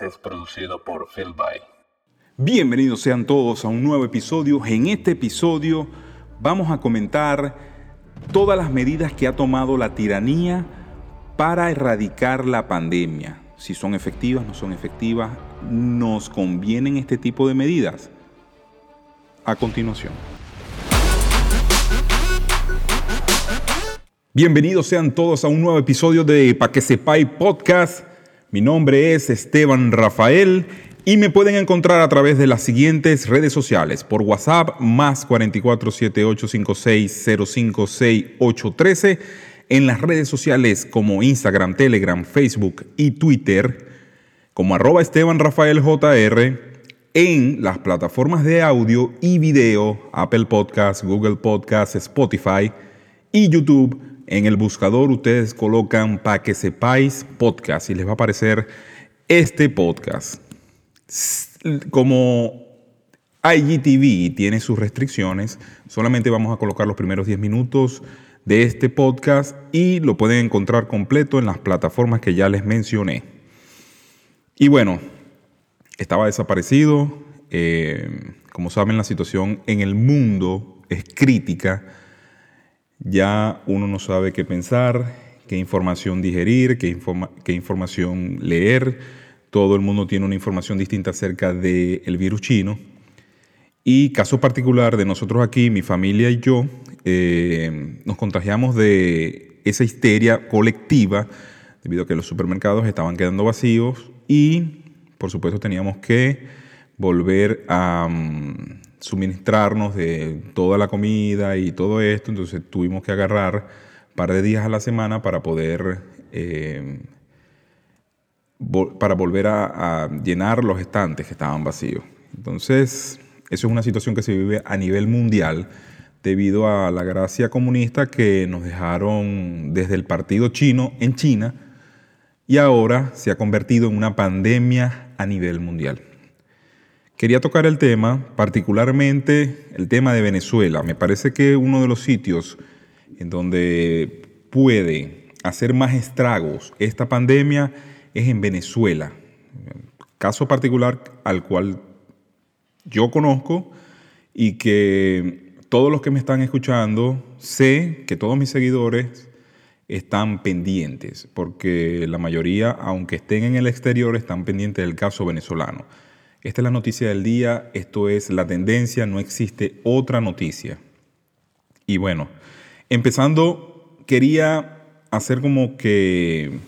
es producido por Phil. Bienvenidos sean todos a un nuevo episodio. En este episodio vamos a comentar todas las medidas que ha tomado la tiranía para erradicar la pandemia. Si son efectivas, no son efectivas, ¿nos convienen este tipo de medidas? A continuación. Bienvenidos sean todos a un nuevo episodio de Pa' que podcast. Mi nombre es Esteban Rafael y me pueden encontrar a través de las siguientes redes sociales. Por WhatsApp, más 447-856-056813. En las redes sociales como Instagram, Telegram, Facebook y Twitter, como arroba Esteban Rafael JR. En las plataformas de audio y video, Apple Podcasts, Google Podcasts, Spotify y YouTube en el buscador ustedes colocan para que sepáis podcast y les va a aparecer este podcast. Como IGTV tiene sus restricciones, solamente vamos a colocar los primeros 10 minutos de este podcast y lo pueden encontrar completo en las plataformas que ya les mencioné. Y bueno, estaba desaparecido. Eh, como saben, la situación en el mundo es crítica ya uno no sabe qué pensar, qué información digerir, qué, información leer. Todo el mundo tiene una información distinta acerca del virus chino. Y caso particular de nosotros aquí, mi familia y yo, eh, nos contagiamos de esa histeria colectiva debido a que los supermercados estaban quedando vacíos y, por supuesto, teníamos que volver a, mm, suministrarnos de toda la comida y todo esto, entonces tuvimos que agarrar un par de días a la semana para poder, eh, para volver a, llenar los estantes que estaban vacíos. Entonces, eso es una situación que se vive a nivel mundial debido a la gracia comunista que nos dejaron desde el partido chino en China y ahora se ha convertido en una pandemia a nivel mundial. Quería tocar el tema, particularmente el tema de Venezuela. Me parece que uno de los sitios en donde puede hacer más estragos esta pandemia es en Venezuela. Caso particular al cual yo conozco y que todos los que me están escuchando, sé que todos mis seguidores están pendientes, porque la mayoría, aunque estén en el exterior, están pendientes del caso venezolano. Esta es la noticia del día, esto es la tendencia, no existe otra noticia. Y bueno, empezando, quería hacer como que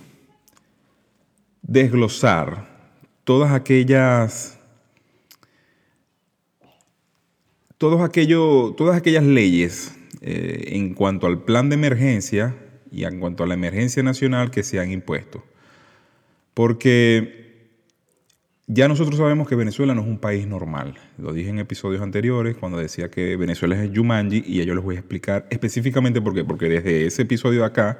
desglosar todas aquellas todos todas aquellas leyes eh, en cuanto al plan de emergencia y en cuanto a la emergencia nacional que se han impuesto. Porque ya nosotros sabemos que Venezuela no es un país normal. Lo dije en episodios anteriores cuando decía que Venezuela es Yumanji y yo les voy a explicar específicamente por qué. Porque desde ese episodio de acá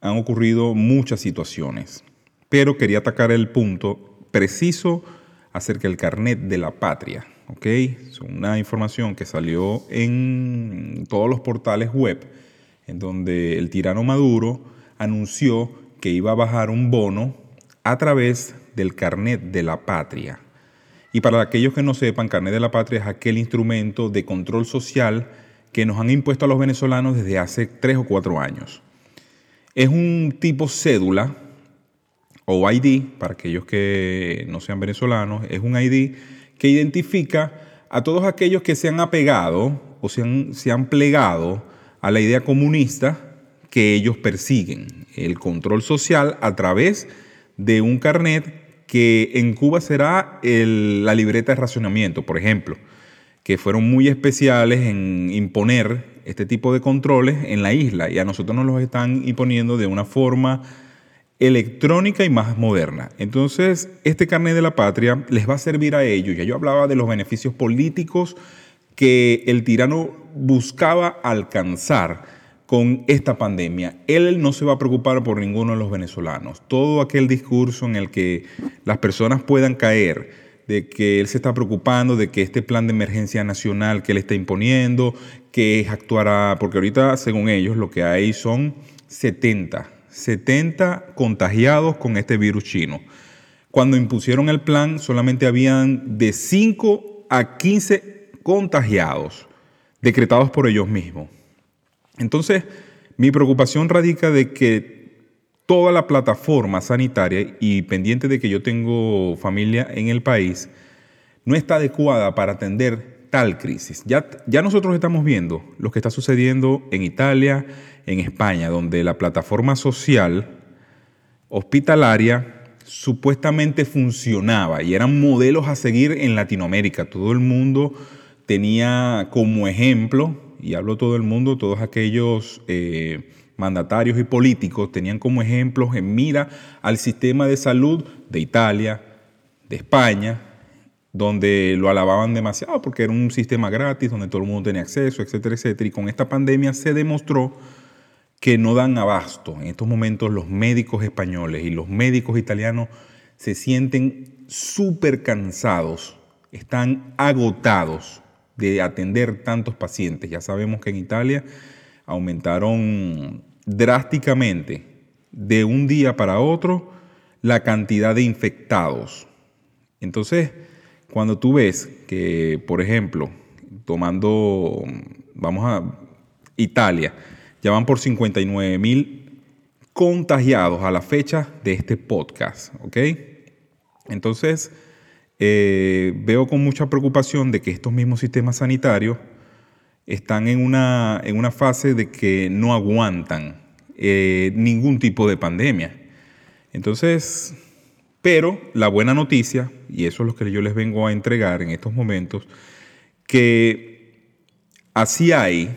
han ocurrido muchas situaciones. Pero quería atacar el punto preciso acerca del carnet de la patria. ¿ok? Es una información que salió en todos los portales web en donde el tirano Maduro anunció que iba a bajar un bono a través del carnet de la patria. Y para aquellos que no sepan, carnet de la patria es aquel instrumento de control social que nos han impuesto a los venezolanos desde hace tres o cuatro años. Es un tipo cédula o ID, para aquellos que no sean venezolanos, es un ID que identifica a todos aquellos que se han apegado o se han, se han plegado a la idea comunista que ellos persiguen, el control social a través de un carnet que en Cuba será la libreta de racionamiento, por ejemplo, que fueron muy especiales en imponer este tipo de controles en la isla y a nosotros nos los están imponiendo de una forma electrónica y más moderna. Entonces, este carnet de la patria les va a servir a ellos. Ya yo hablaba de los beneficios políticos que el tirano buscaba alcanzar con esta pandemia. Él no se va a preocupar por ninguno de los venezolanos. Todo aquel discurso en el que las personas puedan caer de que él se está preocupando, de que este plan de emergencia nacional que él está imponiendo, que actuará, porque ahorita, según ellos, lo que hay son 70, 70 contagiados con este virus chino. Cuando impusieron el plan, solamente habían de 5 a 15 contagiados decretados por ellos mismos. Entonces, mi preocupación radica de que toda la plataforma sanitaria, y pendiente de que yo tengo familia en el país, no está adecuada para atender tal crisis. Ya, ya nosotros estamos viendo lo que está sucediendo en Italia, en España, donde la plataforma social hospitalaria supuestamente funcionaba y eran modelos a seguir en Latinoamérica. Todo el mundo tenía como ejemplo, y hablo todo el mundo, todos aquellos eh, mandatarios y políticos tenían como ejemplos en mira al sistema de salud de Italia, de España, donde lo alababan demasiado porque era un sistema gratis, donde todo el mundo tenía acceso, etcétera, etcétera. Y con esta pandemia se demostró que no dan abasto. En estos momentos los médicos españoles y los médicos italianos se sienten súper cansados, están agotados de atender tantos pacientes. Ya sabemos que en Italia aumentaron drásticamente de un día para otro la cantidad de infectados. Entonces, cuando tú ves que, por ejemplo, tomando, vamos a Italia, ya van por 59 mil contagiados a la fecha de este podcast, ¿ok? Entonces, eh, veo con mucha preocupación de que estos mismos sistemas sanitarios están en una, en una fase de que no aguantan eh, ningún tipo de pandemia. Entonces, pero la buena noticia, y eso es lo que yo les vengo a entregar en estos momentos, que así hay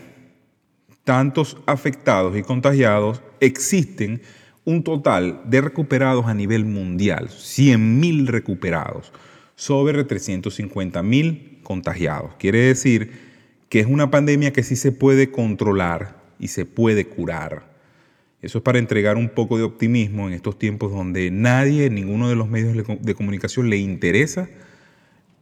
tantos afectados y contagiados, existen un total de recuperados a nivel mundial, 100.000 recuperados, sobre 350.000 contagiados. Quiere decir que es una pandemia que sí se puede controlar y se puede curar. Eso es para entregar un poco de optimismo en estos tiempos donde nadie, ninguno de los medios de comunicación le interesa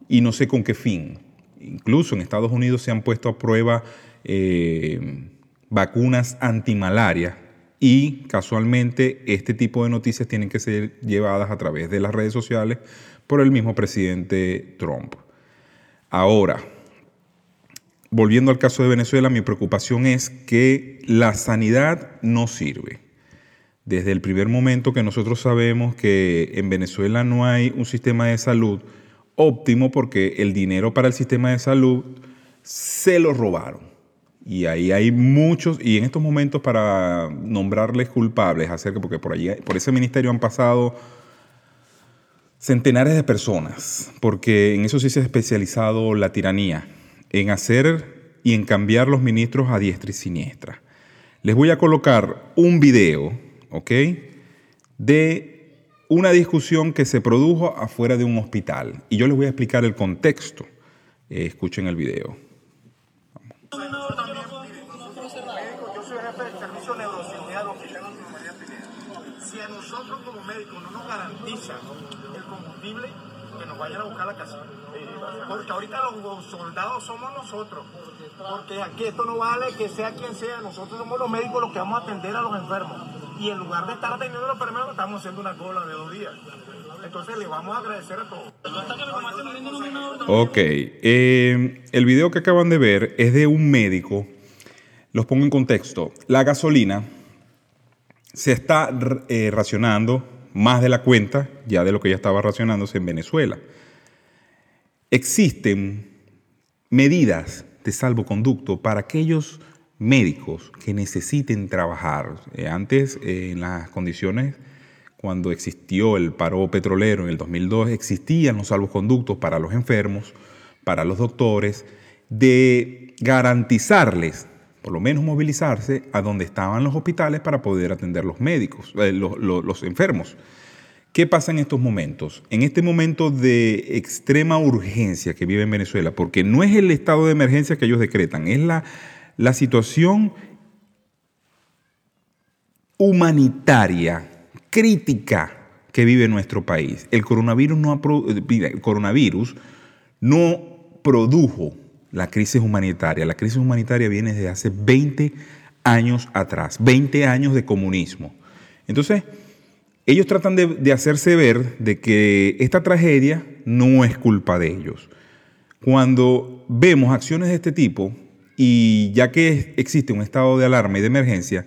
y no sé con qué fin. Incluso en Estados Unidos se han puesto a prueba eh, vacunas antimalaria y casualmente este tipo de noticias tienen que ser llevadas a través de las redes sociales por el mismo presidente Trump. Ahora, volviendo al caso de Venezuela, mi preocupación es que la sanidad no sirve. Desde el primer momento que nosotros sabemos que en Venezuela no hay un sistema de salud óptimo porque el dinero para el sistema de salud se lo robaron. Y ahí hay muchos, y en estos momentos para nombrarles culpables acerca, porque por allí, por ese ministerio han pasado centenares de personas, porque en eso sí se ha especializado la tiranía en hacer y en cambiar los ministros a diestra y siniestra. Les voy a colocar un video, ¿ok? De una discusión que se produjo afuera de un hospital. Y yo les voy a explicar el contexto. Eh, escuchen el video. Si a nosotros como médicos no nos garantiza el combustible, que nos vayan a buscar la casa. Porque ahorita somos nosotros. Porque aquí esto no vale que sea quien sea. Nosotros somos los médicos los que vamos a atender a los enfermos. Y en lugar de estar atendiendo a los enfermos, estamos haciendo una cola de dos días. Entonces le vamos a agradecer a todos. Ok. Eh, el video que acaban de ver es de un médico. Los pongo en contexto. La gasolina se está eh, racionando más de la cuenta, ya de lo que ya estaba racionándose en Venezuela. Existen medidas de salvoconducto para aquellos médicos que necesiten trabajar. Eh, antes, eh, en las condiciones, cuando existió el paro petrolero en el 2002, existían los salvoconductos para los enfermos, para los doctores, de garantizarles, por lo menos movilizarse a donde estaban los hospitales para poder atender los médicos, eh, los enfermos. ¿Qué pasa en estos momentos? En este momento de extrema urgencia que vive en Venezuela, porque no es el estado de emergencia que ellos decretan, es la, la situación humanitaria, crítica que vive nuestro país. El coronavirus no, el coronavirus no produjo la crisis humanitaria. La crisis humanitaria viene desde hace 20 años atrás, 20 años de comunismo. Entonces, ellos tratan de, hacerse ver de que esta tragedia no es culpa de ellos. Cuando vemos acciones de este tipo, y ya que existe un estado de alarma y de emergencia,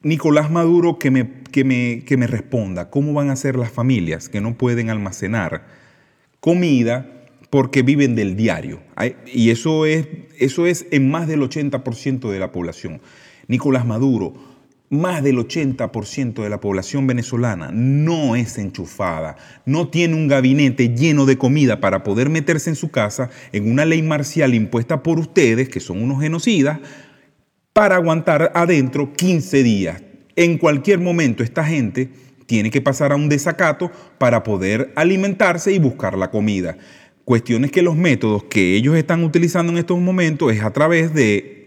Nicolás Maduro que me, que me, que me responda, ¿cómo van a ser las familias que no pueden almacenar comida porque viven del diario? Y eso es, eso es en más del 80% de la población. Nicolás Maduro, más del 80% de la población venezolana no es enchufada, no tiene un gabinete lleno de comida para poder meterse en su casa en una ley marcial impuesta por ustedes, que son unos genocidas, para aguantar adentro 15 días. En cualquier momento esta gente tiene que pasar a un desacato para poder alimentarse y buscar la comida. Cuestiones que los métodos que ellos están utilizando en estos momentos es a través de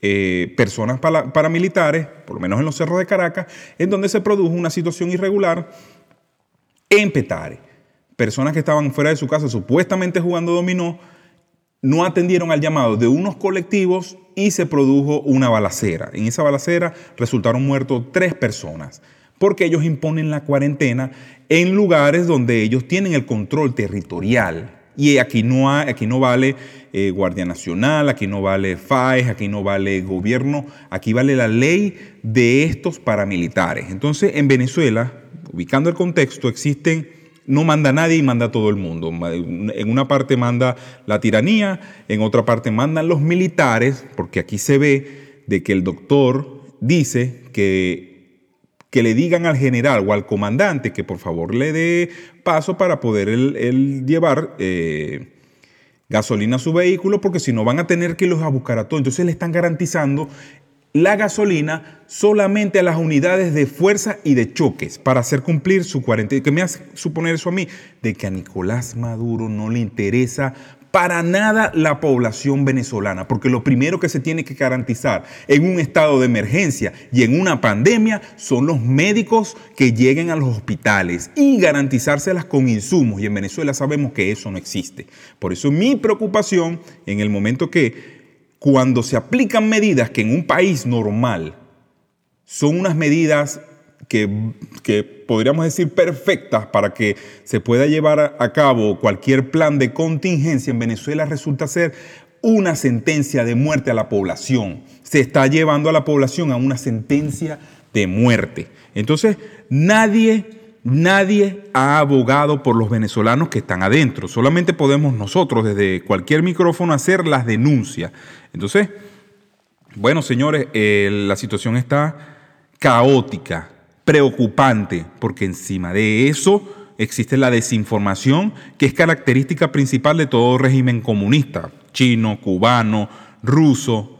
eh, personas para- paramilitares, por lo menos en los cerros de Caracas, en donde se produjo una situación irregular en Petare. Personas que estaban fuera de su casa supuestamente jugando dominó, no atendieron al llamado de unos colectivos y se produjo una balacera. En esa balacera resultaron muertos tres personas, porque ellos imponen la cuarentena en lugares donde ellos tienen el control territorial. Y aquí no, hay- aquí no vale eh, Guardia Nacional, aquí no vale FAES, aquí no vale gobierno, aquí vale la ley de estos paramilitares. Entonces, en Venezuela, ubicando el contexto, existen no manda nadie y manda todo el mundo. En una parte manda la tiranía, en otra parte mandan los militares, porque aquí se ve de que el doctor dice que, que le digan al general o al comandante que por favor le dé paso para poder él, llevar eh, gasolina a su vehículo, porque si no van a tener que irlos a buscar a todos. Entonces le están garantizando la gasolina solamente a las unidades de fuerza y de choques para hacer cumplir su cuarentena. ¿Qué me hace suponer eso a mí? De que a Nicolás Maduro no le interesa para nada la población venezolana, porque lo primero que se tiene que garantizar en un estado de emergencia y en una pandemia son los médicos que lleguen a los hospitales y garantizárselas con insumos. Y en Venezuela sabemos que eso no existe. Por eso mi preocupación en el momento que cuando se aplican medidas que en un país normal son unas medidas que, que podríamos decir perfectas para que se pueda llevar a- cabo cualquier plan de contingencia en Venezuela resulta ser una sentencia de muerte a la población. Se está llevando a la población a una sentencia de muerte. Entonces, nadie, nadie ha abogado por los venezolanos que están adentro. Solamente podemos nosotros desde cualquier micrófono hacer las denuncias. Entonces, bueno, señores, eh, la situación está caótica, preocupante, porque encima de eso existe la desinformación, que es característica principal de todo régimen comunista, chino, cubano, ruso,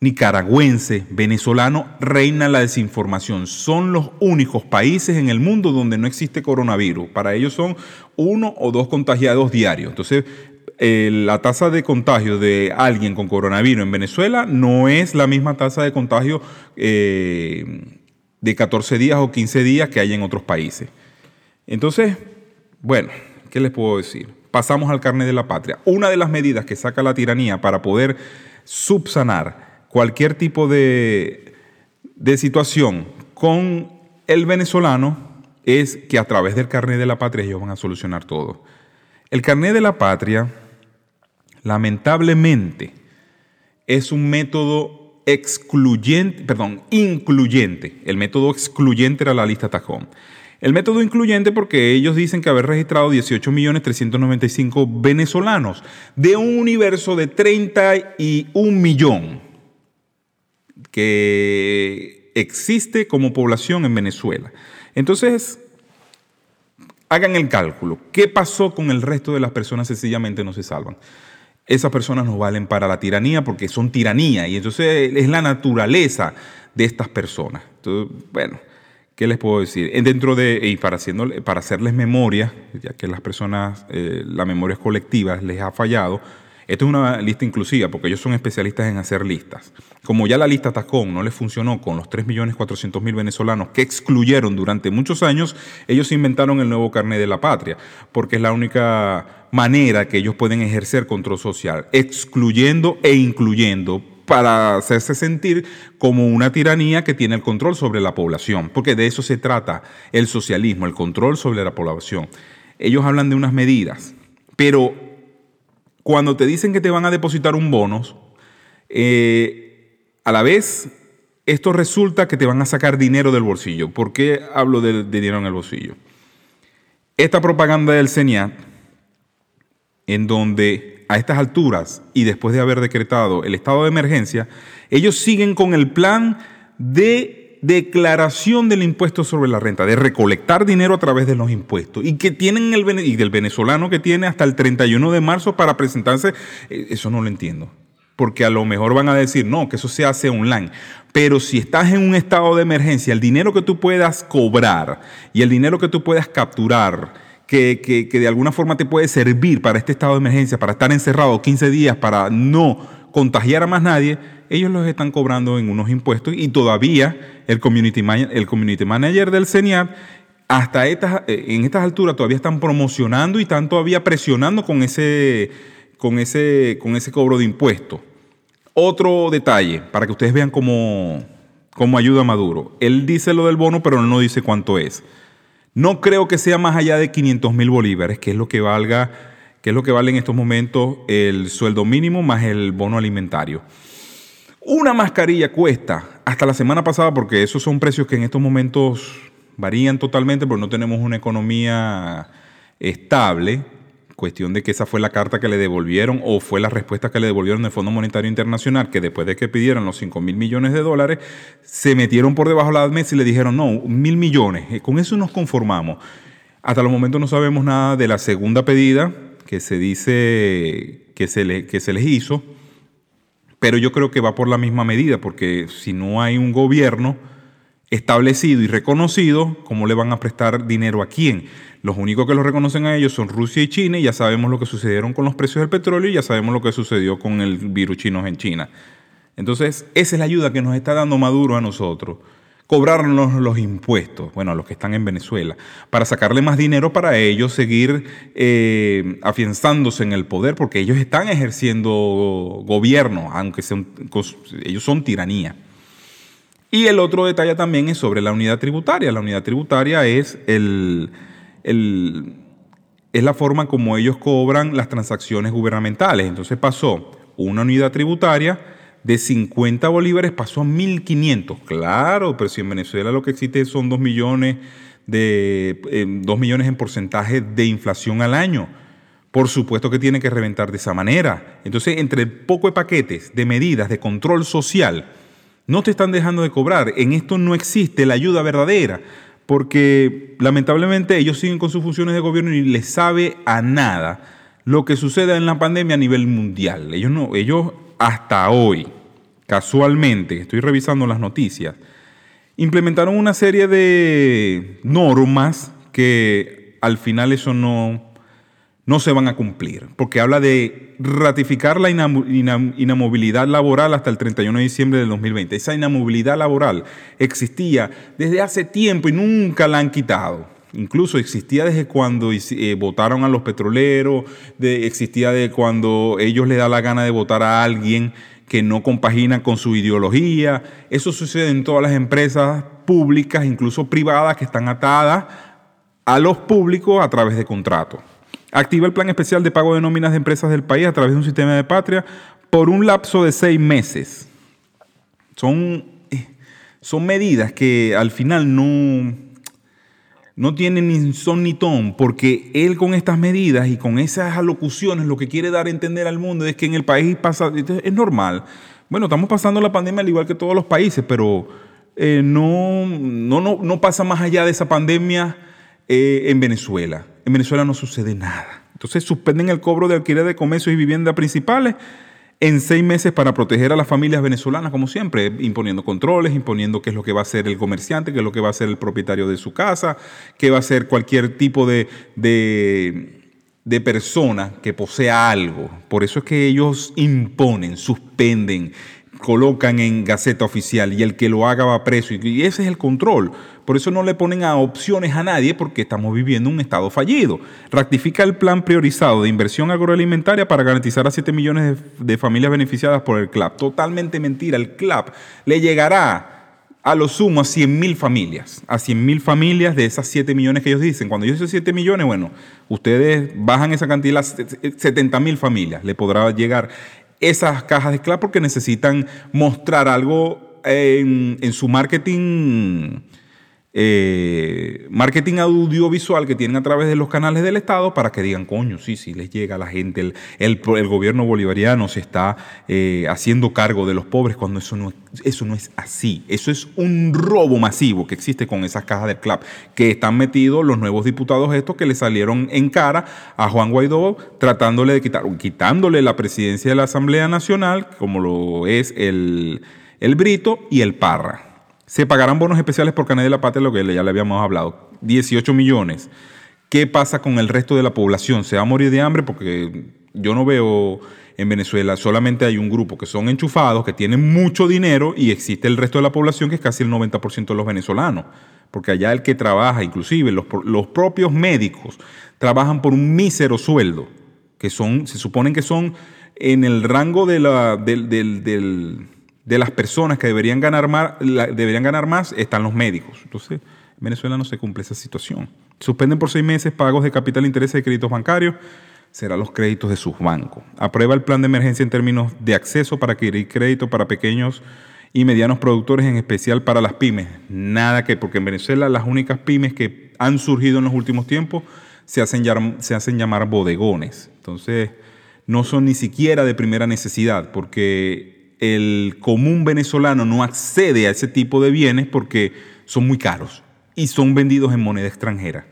nicaragüense, venezolano, reina la desinformación. Son los únicos países en el mundo donde no existe coronavirus. Para ellos son uno o dos contagiados diarios. Entonces, eh, la tasa de contagio de alguien con coronavirus en Venezuela no es la misma tasa de contagio eh, de 14 días o 15 días que hay en otros países. Entonces, bueno, ¿qué les puedo decir? Pasamos al carnet de la patria. Una de las medidas que saca la tiranía para poder subsanar cualquier tipo de, de situación con el venezolano es que a través del carnet de la patria ellos van a solucionar todo. El carnet de la patria, lamentablemente, es un método excluyente, perdón, incluyente. El método excluyente era la lista tajón. El método incluyente porque ellos dicen que haber registrado 18.395 venezolanos de un universo de 31 millón que existe como población en Venezuela. Entonces, hagan el cálculo. ¿Qué pasó con el resto de las personas? Sencillamente no se salvan. Esas personas no valen para la tiranía porque son tiranía y entonces es la naturaleza de estas personas. Entonces, bueno, ¿qué les puedo decir? Dentro de, y para, haciendo, para hacerles memoria, ya que las personas, eh, la memoria colectiva les ha fallado, esto es una lista inclusiva porque ellos son especialistas en hacer listas. Como ya la lista Tacón no les funcionó con los 3.400.000 venezolanos que excluyeron durante muchos años, ellos inventaron el nuevo carnet de la patria, porque es la única manera que ellos pueden ejercer control social, excluyendo e incluyendo para hacerse sentir como una tiranía que tiene el control sobre la población, porque de eso se trata el socialismo, el control sobre la población. Ellos hablan de unas medidas, pero cuando te dicen que te van a depositar un bono, eh, a la vez esto resulta que te van a sacar dinero del bolsillo. ¿Por qué hablo de, dinero en el bolsillo? Esta propaganda del CENIAT, en donde a estas alturas y después de haber decretado el estado de emergencia, ellos siguen con el plan de declaración del impuesto sobre la renta, de recolectar dinero a través de los impuestos y que tienen el y del venezolano que tiene hasta el 31 de marzo para presentarse, eh, eso no lo entiendo porque a lo mejor van a decir, no, que eso se hace online. Pero si estás en un estado de emergencia, el dinero que tú puedas cobrar y el dinero que tú puedas capturar, que, que, de alguna forma te puede servir para este estado de emergencia, para estar encerrado 15 días, para no contagiar a más nadie, ellos los están cobrando en unos impuestos y todavía el community, manager del CENIAR hasta estas, eh, en estas alturas todavía están promocionando y están todavía presionando con ese, con ese, con ese cobro de impuestos. Otro detalle, para que ustedes vean cómo, cómo ayuda a Maduro. Él dice lo del bono, pero no dice cuánto es. No creo que sea más allá de 500 mil bolívares, que es lo que valga, que es lo que vale en estos momentos el sueldo mínimo más el bono alimentario. Una mascarilla cuesta hasta la semana pasada, porque esos son precios que en estos momentos varían totalmente, porque no tenemos una economía estable. Cuestión de que esa fue la carta que le devolvieron o fue la respuesta que le devolvieron del Fondo Monetario Internacional, que después de que pidieron los 5 mil millones de dólares, se metieron por debajo de la mesa y le dijeron, no, mil millones, eh, con eso nos conformamos. Hasta los momentos no sabemos nada de la segunda pedida que se dice le, que se les hizo, pero yo creo que va por la misma medida, porque si no hay un gobierno establecido y reconocido, ¿cómo le van a prestar dinero a quién? Los únicos que lo reconocen a ellos son Rusia y China y ya sabemos lo que sucedieron con los precios del petróleo y ya sabemos lo que sucedió con el virus chino en China. Entonces, esa es la ayuda que nos está dando Maduro a nosotros. Cobrarnos los impuestos, bueno, a los que están en Venezuela, para sacarle más dinero para ellos seguir eh, afianzándose en el poder, porque ellos están ejerciendo gobierno, aunque sean, ellos son tiranía. Y el otro detalle también es sobre la unidad tributaria. La unidad tributaria es es la forma como ellos cobran las transacciones gubernamentales. Entonces pasó una unidad tributaria de 50 bolívares, pasó a 1.500. Claro, pero si en Venezuela lo que existe son 2 millones, de, eh, millones en porcentaje de inflación al año. Por supuesto que tiene que reventar de esa manera. Entonces, entre poco de paquetes de medidas de control social, no te están dejando de cobrar. En esto no existe la ayuda verdadera porque lamentablemente ellos siguen con sus funciones de gobierno y les sabe a nada lo que suceda en la pandemia a nivel mundial. Ellos no, ellos hasta hoy, casualmente, estoy revisando las noticias, implementaron una serie de normas que al final eso no, no se van a cumplir, porque habla de ratificar la inamovilidad laboral hasta el 31 de diciembre del 2020. Esa inamovilidad laboral existía desde hace tiempo y nunca la han quitado. Incluso existía desde cuando eh, votaron a los petroleros, existía de cuando ellos le da la gana de votar a alguien que no compagina con su ideología. Eso sucede en todas las empresas públicas, incluso privadas, que están atadas a los públicos a través de contratos. Activa el plan especial de pago de nóminas de empresas del país a través de un sistema de patria por un lapso de seis meses. Son, eh, son medidas que al final no, no tienen ni son ni ton, porque él con estas medidas y con esas alocuciones lo que quiere dar a entender al mundo es que en el país pasa, es normal. Bueno, estamos pasando la pandemia al igual que todos los países, pero eh, no, no, no, no pasa más allá de esa pandemia eh, en Venezuela. En Venezuela no sucede nada. Entonces suspenden el cobro de alquiler de comercios y viviendas principales en seis meses para proteger a las familias venezolanas, como siempre, imponiendo controles, imponiendo qué es lo que va a hacer el comerciante, qué es lo que va a hacer el propietario de su casa, qué va a hacer cualquier tipo de, de, de persona que posea algo. Por eso es que ellos imponen, suspenden, colocan en Gaceta Oficial y el que lo haga va preso. Y ese es el control Por eso no le ponen a opciones a nadie porque estamos viviendo un estado fallido. Rectifica el plan priorizado de inversión agroalimentaria para garantizar a 7 millones de, familias beneficiadas por el CLAP. Totalmente mentira. El CLAP le llegará a lo sumo a 100 mil familias, a 100 mil familias de esas 7 millones que ellos dicen. Cuando yo digo 7 millones, bueno, ustedes bajan esa cantidad, 70 mil familias le podrá llegar esas cajas de CLAP porque necesitan mostrar algo en su marketing eh, marketing audiovisual que tienen a través de los canales del Estado para que digan, coño, sí, sí, les llega a la gente, el, el, gobierno bolivariano se está eh, haciendo cargo de los pobres cuando eso no, eso no es así. Eso es un robo masivo que existe con esas cajas del CLAP, que están metidos los nuevos diputados estos que le salieron en cara a Juan Guaidó tratándole de quitar, quitándole la presidencia de la Asamblea Nacional, como lo es el, el Brito y el Parra. Se pagarán bonos especiales por Canadá de la Patria, lo que ya le habíamos hablado. 18 millones. ¿Qué pasa con el resto de la población? ¿Se va a morir de hambre? Porque yo no veo en Venezuela, solamente hay un grupo que son enchufados, que tienen mucho dinero y existe el resto de la población que es casi el 90% de los venezolanos. Porque allá el que trabaja, inclusive los, los propios médicos, trabajan por un mísero sueldo, que son, se suponen que son en el rango de la, del, del de las personas que deberían ganar más, deberían ganar más están los médicos. Entonces, en Venezuela no se cumple esa situación. Suspenden por seis meses pagos de capital interés de créditos bancarios, serán los créditos de sus bancos. Aprueba el plan de emergencia en términos de acceso para adquirir crédito para pequeños y medianos productores, en especial para las pymes. Nada que, porque en Venezuela las únicas pymes que han surgido en los últimos tiempos se hacen, se hacen llamar bodegones. Entonces, no son ni siquiera de primera necesidad, porque el común venezolano no accede a ese tipo de bienes porque son muy caros y son vendidos en moneda extranjera,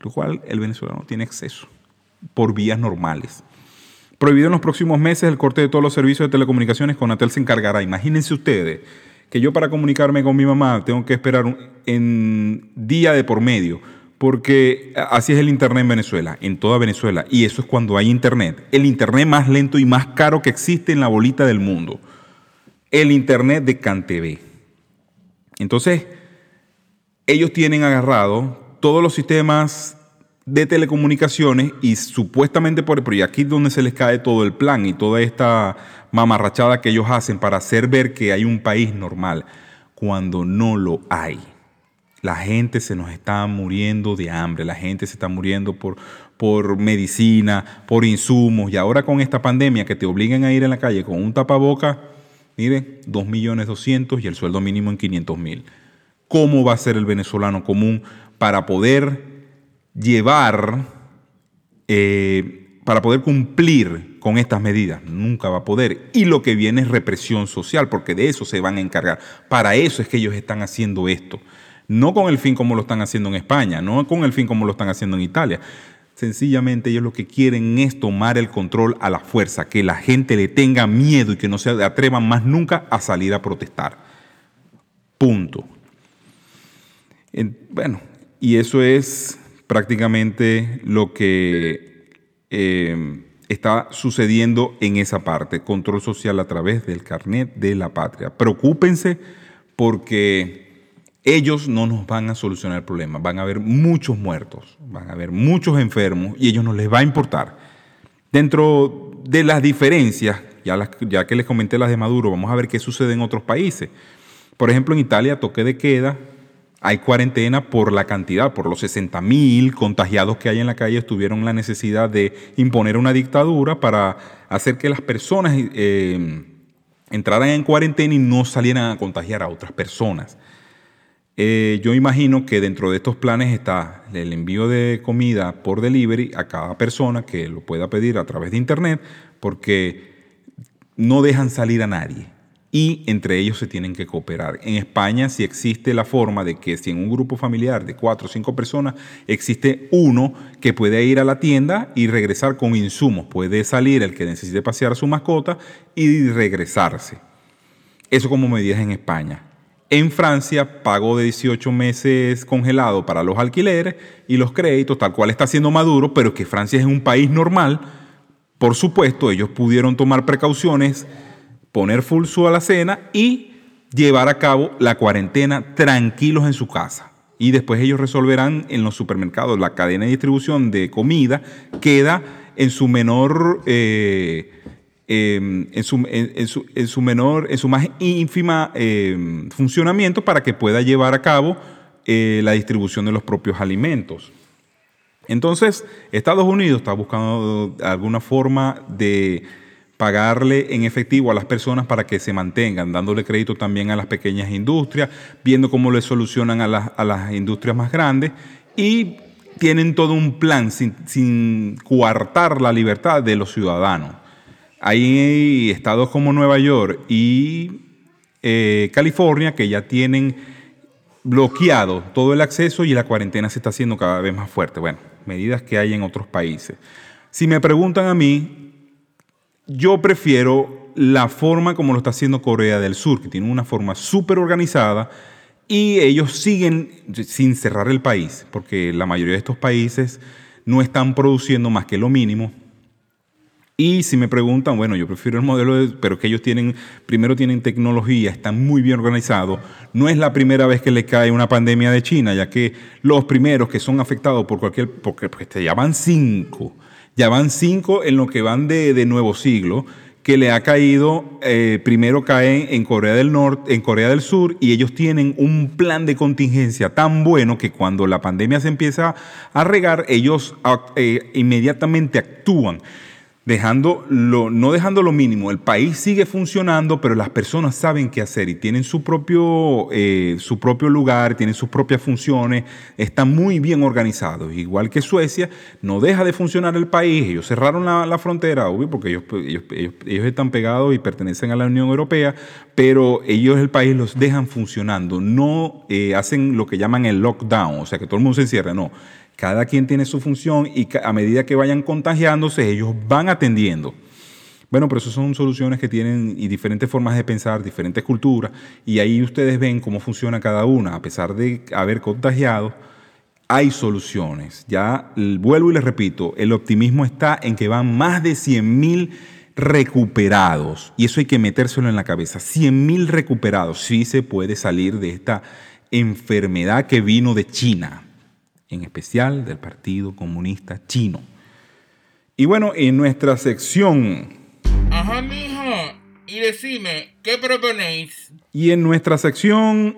lo cual el venezolano tiene acceso por vías normales. Prohibido en los próximos meses el corte de todos los servicios de telecomunicaciones, Conatel se encargará. Imagínense ustedes que yo para comunicarme con mi mamá tengo que esperar un, día de por medio, porque así es el Internet en Venezuela, en toda Venezuela, y eso es cuando hay Internet, el Internet más lento y más caro que existe en la bolita del mundo el Internet de CanTV. Entonces, ellos tienen agarrado todos los sistemas de telecomunicaciones y supuestamente por el aquí es donde se les cae todo el plan y toda esta mamarrachada que ellos hacen para hacer ver que hay un país normal cuando no lo hay. La gente se nos está muriendo de hambre, la gente se está muriendo por, por medicina, por insumos y ahora con esta pandemia que te obligan a ir en la calle con un tapaboca, Mire, 2 millones 200 y el sueldo mínimo en 500 mil. ¿Cómo va a ser el venezolano común para poder llevar, eh, para poder cumplir con estas medidas? Nunca va a poder. Y lo que viene es represión social, porque de eso se van a encargar. Para eso es que ellos están haciendo esto. No con el fin como lo están haciendo en España, no con el fin como lo están haciendo en Italia, Sencillamente ellos lo que quieren es tomar el control a la fuerza, que la gente le tenga miedo y que no se atrevan más nunca a salir a protestar. Punto. Bueno, y eso es prácticamente lo que eh, está sucediendo en esa parte, control social a través del carnet de la patria. Preocúpense porque ellos no nos van a solucionar el problema. Van a haber muchos muertos, van a haber muchos enfermos y ellos no les va a importar. Dentro de las diferencias, ya, ya que les comenté las de Maduro, vamos a ver qué sucede en otros países. Por ejemplo, en Italia, toque de queda, hay cuarentena por la cantidad, por los 60 mil contagiados que hay en la calle, tuvieron la necesidad de imponer una dictadura para hacer que las personas eh, entraran en cuarentena y no salieran a contagiar a otras personas. Eh, yo imagino que dentro de estos planes está el envío de comida por delivery a cada persona que lo pueda pedir a través de internet, porque no dejan salir a nadie y entre ellos se tienen que cooperar. En España sí existe la forma de que si en un grupo familiar de cuatro o cinco personas existe uno que puede ir a la tienda y regresar con insumos, puede salir el que necesite pasear a su mascota y regresarse. Eso como medidas en España. En Francia, pago de 18 meses congelado para los alquileres y los créditos, tal cual está haciendo Maduro, pero que Francia es un país normal. Por supuesto, ellos pudieron tomar precauciones, poner full su a la cena y llevar a cabo la cuarentena tranquilos en su casa. y después ellos resolverán en los supermercados. La cadena de distribución de comida queda en su menor, eh, em, en, su, en, su, en, su, menor, en su más ínfima eh, funcionamiento para que pueda llevar a cabo eh, la distribución de los propios alimentos. Entonces, Estados Unidos está buscando alguna forma de pagarle en efectivo a las personas para que se mantengan, dándole crédito también a las pequeñas industrias, viendo cómo le solucionan a las, a las industrias más grandes y tienen todo un plan sin, sin coartar la libertad de los ciudadanos. Hay estados como Nueva York y eh, California que ya tienen bloqueado todo el acceso y la cuarentena se está haciendo cada vez más fuerte. Bueno, medidas que hay en otros países. Si me preguntan a mí, yo prefiero la forma como lo está haciendo Corea del Sur, que tiene una forma súper organizada y ellos siguen sin cerrar el país, porque la mayoría de estos países no están produciendo más que lo mínimo. Y si me preguntan, bueno, yo prefiero el modelo, de, pero que ellos tienen, primero tienen tecnología, están muy bien organizados. No es la primera vez que le cae una pandemia de China, ya que los primeros que son afectados por cualquier, porque, ya van cinco, ya van cinco en lo que van de, de nuevo siglo que le ha caído, eh, primero caen en Corea del Norte, en Corea del Sur, y ellos tienen un plan de contingencia tan bueno que cuando la pandemia se empieza a regar, ellos eh, inmediatamente actúan dejando lo, no dejando lo mínimo. El país sigue funcionando, pero las personas saben qué hacer y tienen su propio, eh, su propio lugar, tienen sus propias funciones, están muy bien organizados. Igual que Suecia, no deja de funcionar el país. Ellos cerraron la, la frontera, obvio, porque ellos, ellos, ellos, están pegados y pertenecen a la Unión Europea, pero ellos, el país, los dejan funcionando. No eh, hacen lo que llaman el lockdown, o sea, que todo el mundo se encierra, no cada quien tiene su función y a medida que vayan contagiándose, ellos van atendiendo. Bueno, pero eso son soluciones que tienen y diferentes formas de pensar, diferentes culturas, y ahí ustedes ven cómo funciona cada una. A pesar de haber contagiado, hay soluciones. Ya vuelvo y les repito, el optimismo está en que van más de 100 mil recuperados, y eso hay que metérselo en la cabeza. 100 mil recuperados, sí se puede salir de esta enfermedad que vino de China en especial del Partido Comunista Chino. Y bueno, en nuestra sección... Ajá, mijo. Y decime, ¿qué proponéis? Y en nuestra sección,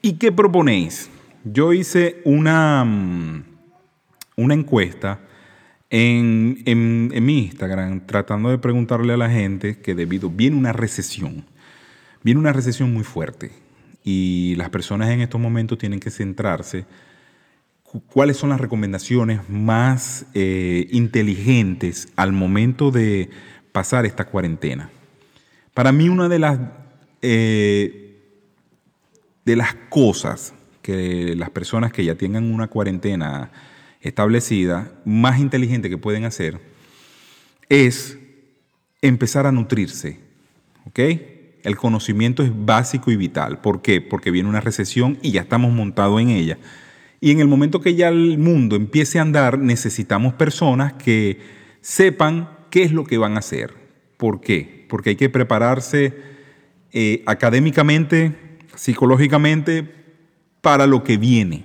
¿y qué proponéis? Yo hice una, mm, una encuesta en, en, en, mi Instagram tratando de preguntarle a la gente que debido, viene una recesión, viene una recesión muy fuerte y las personas en estos momentos tienen que centrarse cuáles son las recomendaciones más eh, inteligentes al momento de pasar esta cuarentena. Para mí una de las, eh, de las cosas que las personas que ya tengan una cuarentena establecida, más inteligente que pueden hacer, es empezar a nutrirse. ¿Ok? El conocimiento es básico y vital. ¿Por qué? Porque viene una recesión y ya estamos montados en ella. Y en el momento que ya el mundo empiece a andar, necesitamos personas que sepan qué es lo que van a hacer. ¿Por qué? Porque hay que prepararse eh, académicamente, psicológicamente, para lo que viene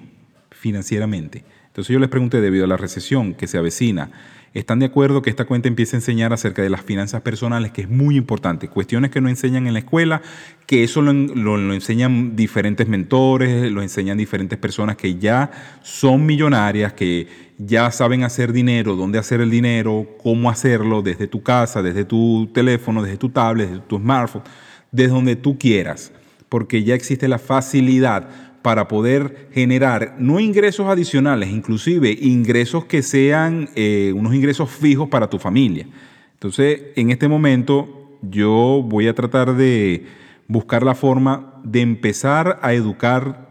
financieramente. Entonces yo les pregunté, debido a la recesión que se avecina, ¿Están de acuerdo que esta cuenta empiece a enseñar acerca de las finanzas personales, que es muy importante? Cuestiones que no enseñan en la escuela, que eso lo, lo, enseñan diferentes mentores, lo enseñan diferentes personas que ya son millonarias, que ya saben hacer dinero, dónde hacer el dinero, cómo hacerlo desde tu casa, desde tu teléfono, desde tu tablet, desde tu smartphone, desde donde tú quieras, porque ya existe la facilidad para poder generar no ingresos adicionales, inclusive ingresos que sean eh, unos ingresos fijos para tu familia. Entonces, en este momento yo voy a tratar de buscar la forma de empezar a educar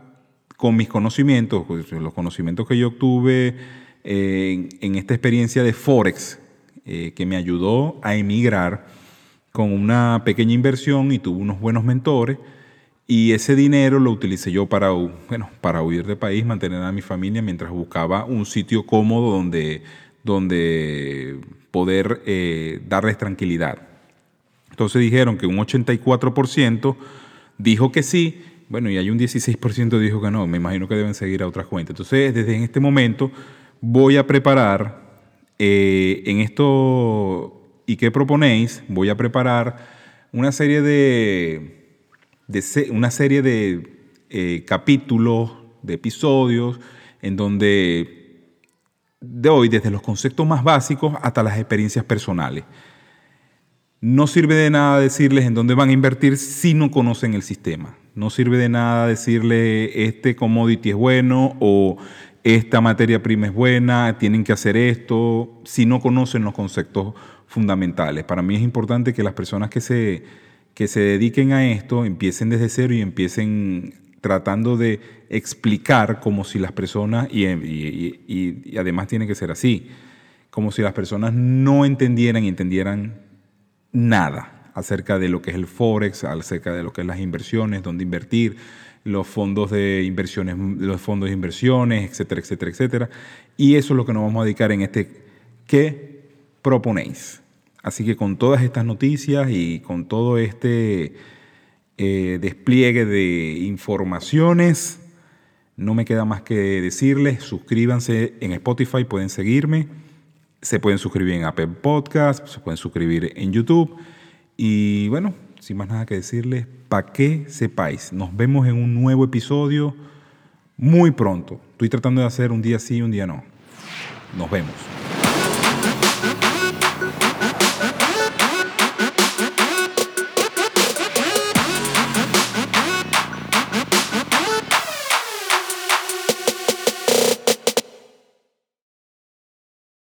con mis conocimientos, pues, los conocimientos que yo obtuve eh, en, esta experiencia de Forex, eh, que me ayudó a emigrar con una pequeña inversión y tuve unos buenos mentores y ese dinero lo utilicé yo para, bueno, para huir de país, mantener a mi familia mientras buscaba un sitio cómodo donde, donde poder eh, darles tranquilidad. Entonces dijeron que un 84% dijo que sí Bueno, y hay un 16% que dijo que no. Me imagino que deben seguir a otras cuentas. Entonces, desde en este momento voy a preparar eh, en esto y qué proponéis, voy a preparar una serie de, una serie de eh, capítulos, de episodios, en donde de hoy, desde los conceptos más básicos hasta las experiencias personales. No sirve de nada decirles en dónde van a invertir si no conocen el sistema. No sirve de nada decirle este commodity es bueno o esta materia prima es buena, tienen que hacer esto, si no conocen los conceptos fundamentales. Para mí es importante que las personas que se, que se dediquen a esto empiecen desde cero y empiecen tratando de explicar como si las personas, y- y además tiene que ser así, como si las personas no entendieran y entendieran nada acerca de lo que es el forex, acerca de lo que es las inversiones, dónde invertir, los fondos de inversiones, los fondos de inversiones, etcétera, etcétera, etcétera. Y eso es lo que nos vamos a dedicar en este ¿qué proponéis? Así que con todas estas noticias y con todo este eh, despliegue de informaciones, no me queda más que decirles, suscríbanse en Spotify, pueden seguirme. Se pueden suscribir en Apple Podcast, se pueden suscribir en YouTube. Y bueno, sin más nada que decirles, para que sepáis, nos vemos en un nuevo episodio muy pronto. Estoy tratando de hacer un día sí y un día no. Nos vemos.